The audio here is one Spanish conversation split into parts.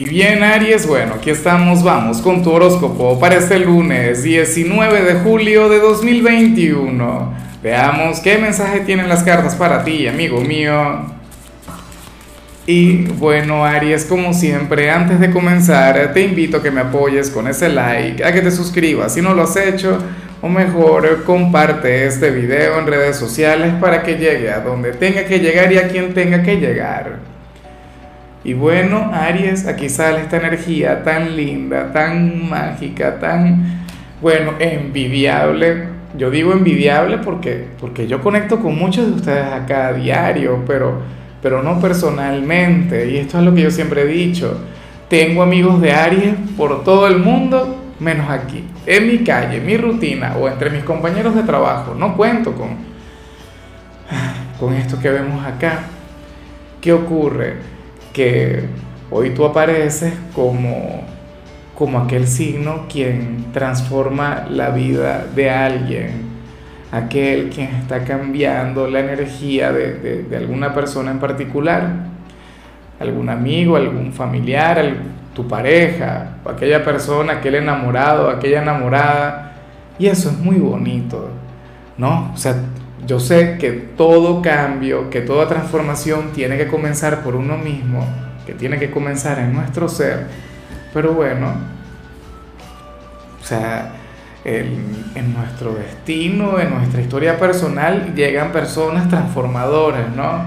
Y bien, Aries, bueno, aquí estamos, vamos con tu horóscopo para este lunes 19 de julio de 2021. Veamos qué mensaje tienen las cartas para ti, amigo mío. Y bueno, Aries, como siempre, antes de comenzar, te invito a que me apoyes con ese like, a que te suscribas si no lo has hecho, o mejor, comparte este video en redes sociales para que llegue a donde tenga que llegar y a quien tenga que llegar. Y bueno, Aries, aquí sale esta energía tan linda, tan mágica, tan, bueno, envidiable. Yo digo envidiable porque, porque yo conecto con muchos de ustedes acá a diario, pero, pero no personalmente. Y esto es lo que yo siempre he dicho. Tengo amigos de Aries por todo el mundo, menos aquí, en mi calle, en mi rutina o entre mis compañeros de trabajo. No cuento con, con esto que vemos acá. ¿Qué ocurre? Que hoy tú apareces como, como aquel signo quien transforma la vida de alguien, aquel quien está cambiando la energía de, alguna persona en particular, algún amigo, algún familiar, tu pareja, aquella persona, aquel enamorado, aquella enamorada, y eso es muy bonito, ¿no? Yo sé que todo cambio, que toda transformación tiene que comenzar por uno mismo, que tiene que comenzar en nuestro ser, pero bueno, o sea, en nuestro destino, en nuestra historia personal, llegan personas transformadoras, ¿no?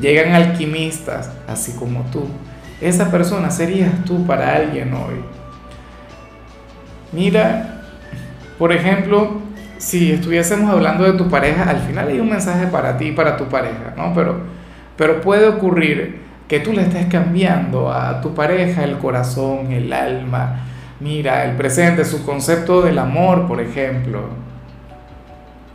Llegan alquimistas, así como tú. Esa persona serías tú para alguien hoy. Mira, por ejemplo, si estuviésemos hablando de tu pareja, al final hay un mensaje para ti y para tu pareja, ¿no? Pero, pero puede ocurrir que tú le estés cambiando a tu pareja el corazón, el alma, mira, el presente, su concepto del amor, por ejemplo.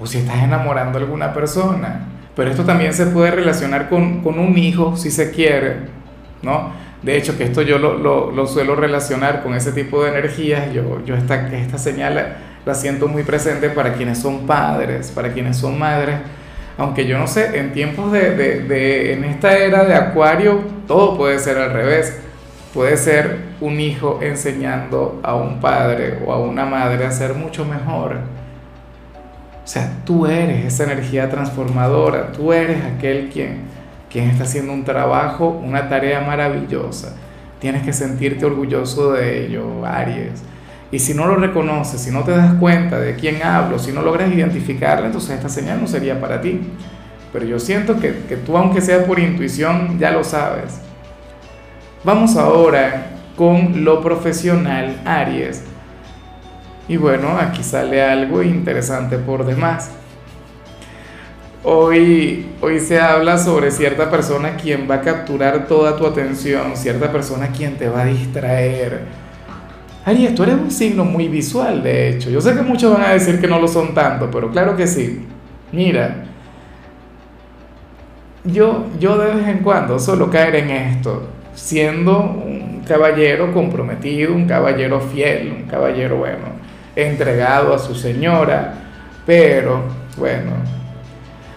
O si estás enamorando a alguna persona. Pero esto también se puede relacionar con, un hijo, si se quiere, ¿no? De hecho, que esto yo lo, suelo relacionar con ese tipo de energías. Yo, yo esta, esta señal la siento muy presente para quienes son padres, para quienes son madres. Aunque yo no sé, en tiempos de, de, en esta era de Acuario, todo puede ser al revés. Puede ser un hijo enseñando a un padre o a una madre a ser mucho mejor. O sea, tú eres esa energía transformadora, tú eres aquel quien, quien está haciendo un trabajo, una tarea maravillosa. Tienes que sentirte orgulloso de ello, Aries. Y si no lo reconoces, si no te das cuenta de quién hablo, si no logras identificarla, entonces esta señal no sería para ti. Pero yo siento que, que tú, aunque sea por intuición, ya lo sabes. Vamos ahora con lo profesional, Aries. Y bueno, aquí sale algo interesante por demás. Hoy, hoy se habla sobre cierta persona quien va a capturar toda tu atención, cierta persona quien te va a distraer Aries, tú eres un signo muy visual, de hecho. Yo sé que muchos van a decir que no lo son tanto, pero claro que sí. Mira, yo, yo de vez en cuando suelo caer en esto, siendo un caballero comprometido, un caballero fiel, un caballero, bueno, entregado a su señora, pero, bueno,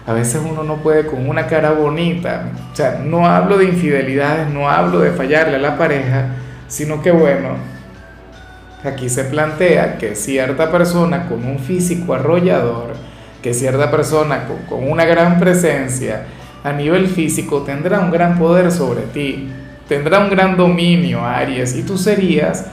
a veces uno no puede con una cara bonita, o sea, no hablo de infidelidades, no hablo de fallarle a la pareja, sino que, bueno, Aquí se plantea que cierta persona con un físico arrollador, que cierta persona con, una gran presencia a nivel físico tendrá un gran poder sobre ti, tendrá un gran dominio, Aries, y tú serías,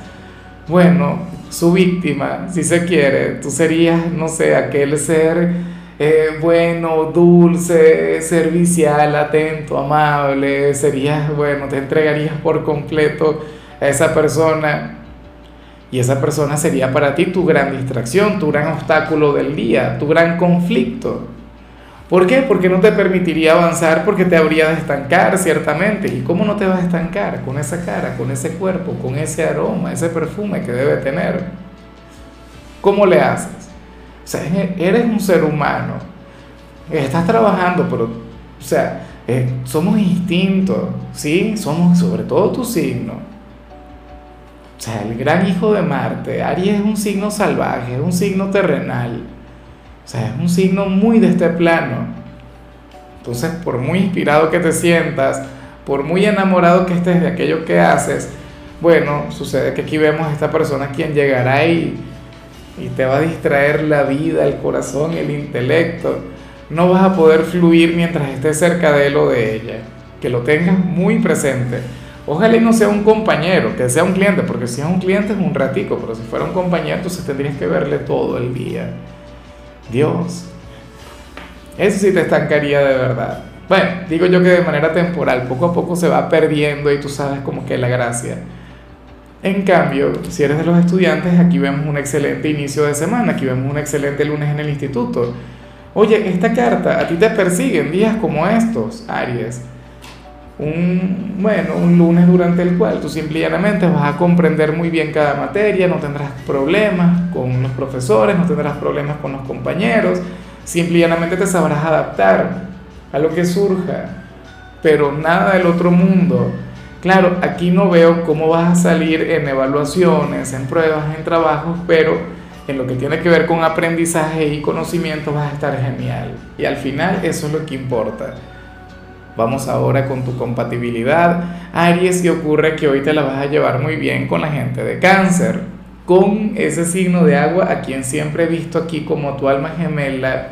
bueno, su víctima, si se quiere, tú serías, no sé, aquel ser eh, bueno, dulce, servicial, atento, amable, serías, bueno, te entregarías por completo a esa persona y esa persona sería para ti tu gran distracción, tu gran obstáculo del día, tu gran conflicto. ¿Por qué? Porque no te permitiría avanzar, porque te habría de estancar, ciertamente. ¿Y cómo no te vas a estancar? Con esa cara, con ese cuerpo, con ese aroma, ese perfume que debe tener. ¿Cómo le haces? O sea, eres un ser humano. Estás trabajando, pero, o sea, eh, somos instintos, ¿sí? Somos sobre todo tu signo sea, el gran hijo de Marte, Aries es un signo salvaje, es un signo terrenal. O sea, es un signo muy de este plano. Entonces, por muy inspirado que te sientas, por muy enamorado que estés de aquello que haces, bueno, sucede que aquí vemos a esta persona quien llegará y, y te va a distraer la vida, el corazón, el intelecto. No vas a poder fluir mientras estés cerca de él o de ella. Que lo tengas muy presente. Ojalá y no sea un compañero, que sea un cliente, porque si es un cliente es un ratico, pero si fuera un compañero, entonces tendrías que verle todo el día. Dios, eso sí te estancaría de verdad. Bueno, digo yo que de manera temporal, poco a poco se va perdiendo y tú sabes como que la gracia. En cambio, si eres de los estudiantes, aquí vemos un excelente inicio de semana, aquí vemos un excelente lunes en el instituto. Oye, esta carta, a ti te persiguen días como estos, Aries un, bueno, un lunes durante el cual tú simplemente vas a comprender muy bien cada materia, no tendrás problemas con los profesores, no tendrás problemas con los compañeros, simplemente te sabrás adaptar a lo que surja, pero nada del otro mundo. Claro, aquí no veo cómo vas a salir en evaluaciones, en pruebas, en trabajos, pero en lo que tiene que ver con aprendizaje y conocimiento vas a estar genial. Y al final eso es lo que importa. Vamos ahora con tu compatibilidad. Aries, y ocurre que hoy te la vas a llevar muy bien con la gente de cáncer, con ese signo de agua a quien siempre he visto aquí como tu alma gemela,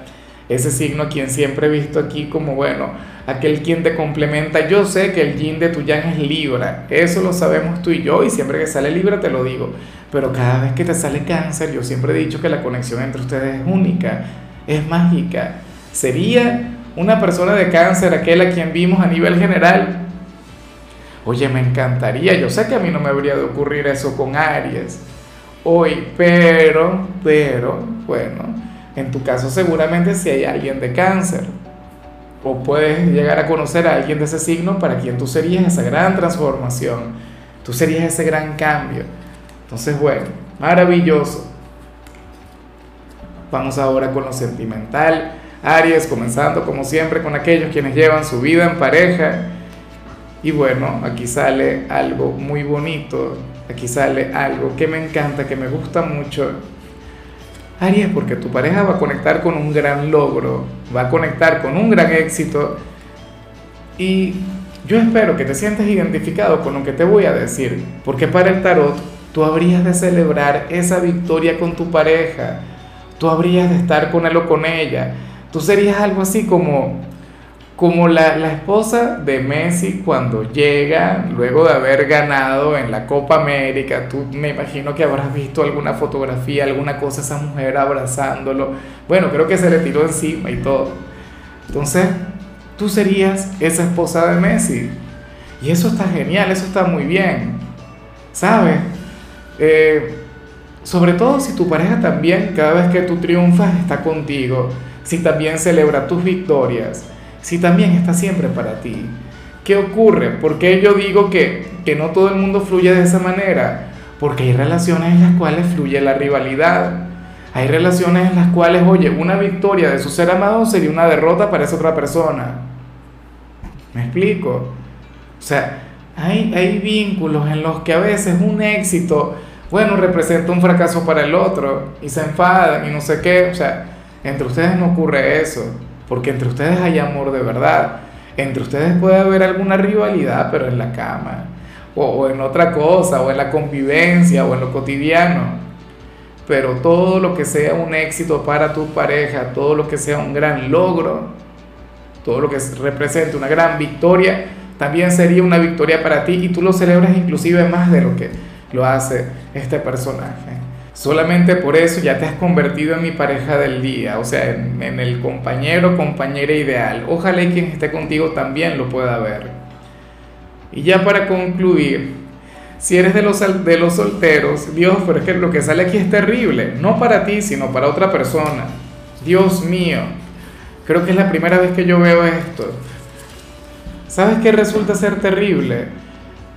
ese signo a quien siempre he visto aquí como, bueno, aquel quien te complementa. Yo sé que el yin de tu yang es Libra, eso lo sabemos tú y yo, y siempre que sale Libra te lo digo, pero cada vez que te sale cáncer, yo siempre he dicho que la conexión entre ustedes es única, es mágica. Sería una persona de cáncer, aquel a quien vimos a nivel general. Oye, me encantaría, yo sé que a mí no me habría de ocurrir eso con Aries hoy, pero, pero, bueno, en tu caso seguramente si hay alguien de cáncer, o puedes llegar a conocer a alguien de ese signo para quien tú serías esa gran transformación, tú serías ese gran cambio. Entonces, bueno, maravilloso. Vamos ahora con lo sentimental. Aries, comenzando como siempre con aquellos quienes llevan su vida en pareja. Y bueno, aquí sale algo muy bonito, aquí sale algo que me encanta, que me gusta mucho. Aries, porque tu pareja va a conectar con un gran logro, va a conectar con un gran éxito. Y yo espero que te sientas identificado con lo que te voy a decir, porque para el tarot tú habrías de celebrar esa victoria con tu pareja, tú habrías de estar con él o con ella Tú serías algo así como, como la, la, esposa de Messi cuando llega, luego de haber ganado en la Copa América. Tú me imagino que habrás visto alguna fotografía, alguna cosa, esa mujer abrazándolo. Bueno, creo que se le tiró encima y todo. Entonces, tú serías esa esposa de Messi. Y eso está genial, eso está muy bien. ¿Sabes? Eh, sobre todo si tu pareja también, cada vez que tú triunfas, está contigo si también celebra tus victorias, si también está siempre para ti. ¿Qué ocurre? ¿Por qué yo digo que, que no todo el mundo fluye de esa manera? Porque hay relaciones en las cuales fluye la rivalidad. Hay relaciones en las cuales, oye, una victoria de su ser amado sería una derrota para esa otra persona. ¿Me explico? O sea, hay, hay vínculos en los que a veces un éxito, bueno, representa un fracaso para el otro y se enfadan y no sé qué. O sea, entre ustedes no ocurre eso, porque entre ustedes hay amor de verdad. Entre ustedes puede haber alguna rivalidad, pero en la cama, o, en otra cosa, o en la convivencia, o en lo cotidiano. Pero todo lo que sea un éxito para tu pareja, todo lo que sea un gran logro, todo lo que represente una gran victoria, también sería una victoria para ti y tú lo celebras inclusive más de lo que lo hace este personaje. Solamente por eso ya te has convertido en mi pareja del día, o sea, en, el compañero, compañera ideal. Ojalá quien esté contigo también lo pueda ver. Y ya para concluir, si eres de los, de los solteros, Dios, es que lo que sale aquí es terrible, no para ti, sino para otra persona. Dios mío, creo que es la primera vez que yo veo esto. ¿Sabes qué resulta ser terrible?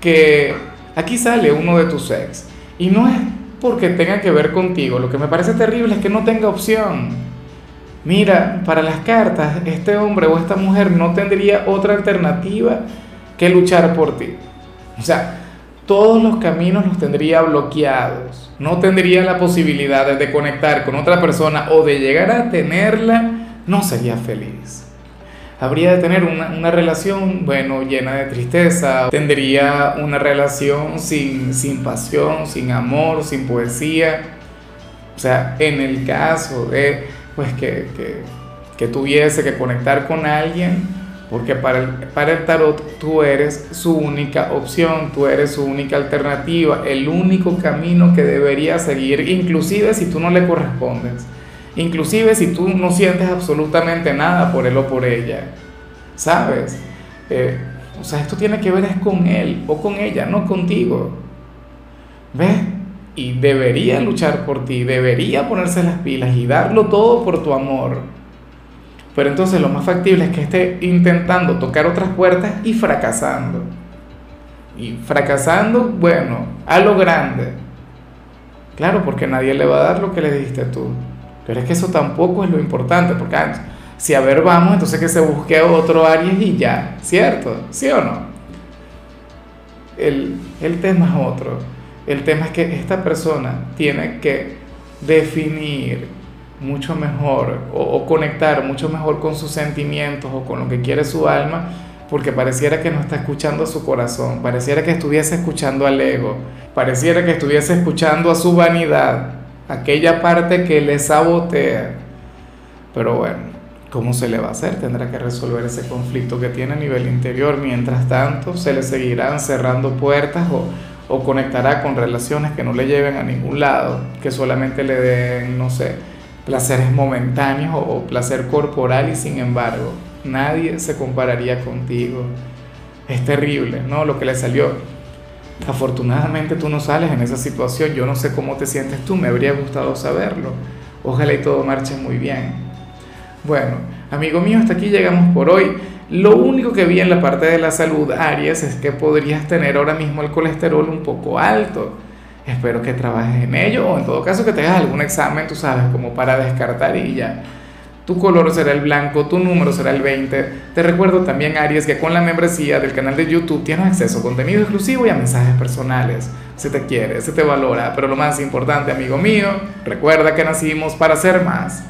Que aquí sale uno de tus ex y no es porque tenga que ver contigo. Lo que me parece terrible es que no tenga opción. Mira, para las cartas, este hombre o esta mujer no tendría otra alternativa que luchar por ti. O sea, todos los caminos los tendría bloqueados. No tendría la posibilidad de conectar con otra persona o de llegar a tenerla. No sería feliz. Habría de tener una, una, relación, bueno, llena de tristeza, tendría una relación sin, sin pasión, sin amor, sin poesía. O sea, en el caso de, pues, que, que, que tuviese que conectar con alguien, porque para el, para el tarot tú eres su única opción, tú eres su única alternativa, el único camino que debería seguir, inclusive si tú no le correspondes. Inclusive si tú no sientes absolutamente nada por él o por ella, ¿sabes? Eh, o sea, esto tiene que ver es con él o con ella, no contigo. ¿Ves? Y debería luchar por ti, debería ponerse las pilas y darlo todo por tu amor. Pero entonces lo más factible es que esté intentando tocar otras puertas y fracasando. Y fracasando, bueno, a lo grande. Claro, porque nadie le va a dar lo que le diste tú. Pero es que eso tampoco es lo importante, porque ah, si a ver vamos, entonces que se busque otro Aries y ya, ¿cierto? ¿Sí o no? El, el tema es otro. El tema es que esta persona tiene que definir mucho mejor o, o, conectar mucho mejor con sus sentimientos o con lo que quiere su alma, porque pareciera que no está escuchando a su corazón, pareciera que estuviese escuchando al ego, pareciera que estuviese escuchando a su vanidad aquella parte que le sabotea. Pero bueno, ¿cómo se le va a hacer? Tendrá que resolver ese conflicto que tiene a nivel interior. Mientras tanto, se le seguirán cerrando puertas o, o conectará con relaciones que no le lleven a ningún lado, que solamente le den, no sé, placeres momentáneos o, o placer corporal y sin embargo, nadie se compararía contigo. Es terrible, ¿no? Lo que le salió Afortunadamente tú no sales en esa situación, yo no sé cómo te sientes tú, me habría gustado saberlo. Ojalá y todo marche muy bien. Bueno, amigo mío, hasta aquí llegamos por hoy. Lo único que vi en la parte de la salud, Aries, es que podrías tener ahora mismo el colesterol un poco alto. Espero que trabajes en ello o en todo caso que tengas algún examen, tú sabes, como para descartar y ya tu color será el blanco, tu número será el 20. Te recuerdo también, Aries, que con la membresía del canal de YouTube tienes acceso a contenido exclusivo y a mensajes personales. Se te quiere, se te valora, pero lo más importante, amigo mío, recuerda que nacimos para ser más.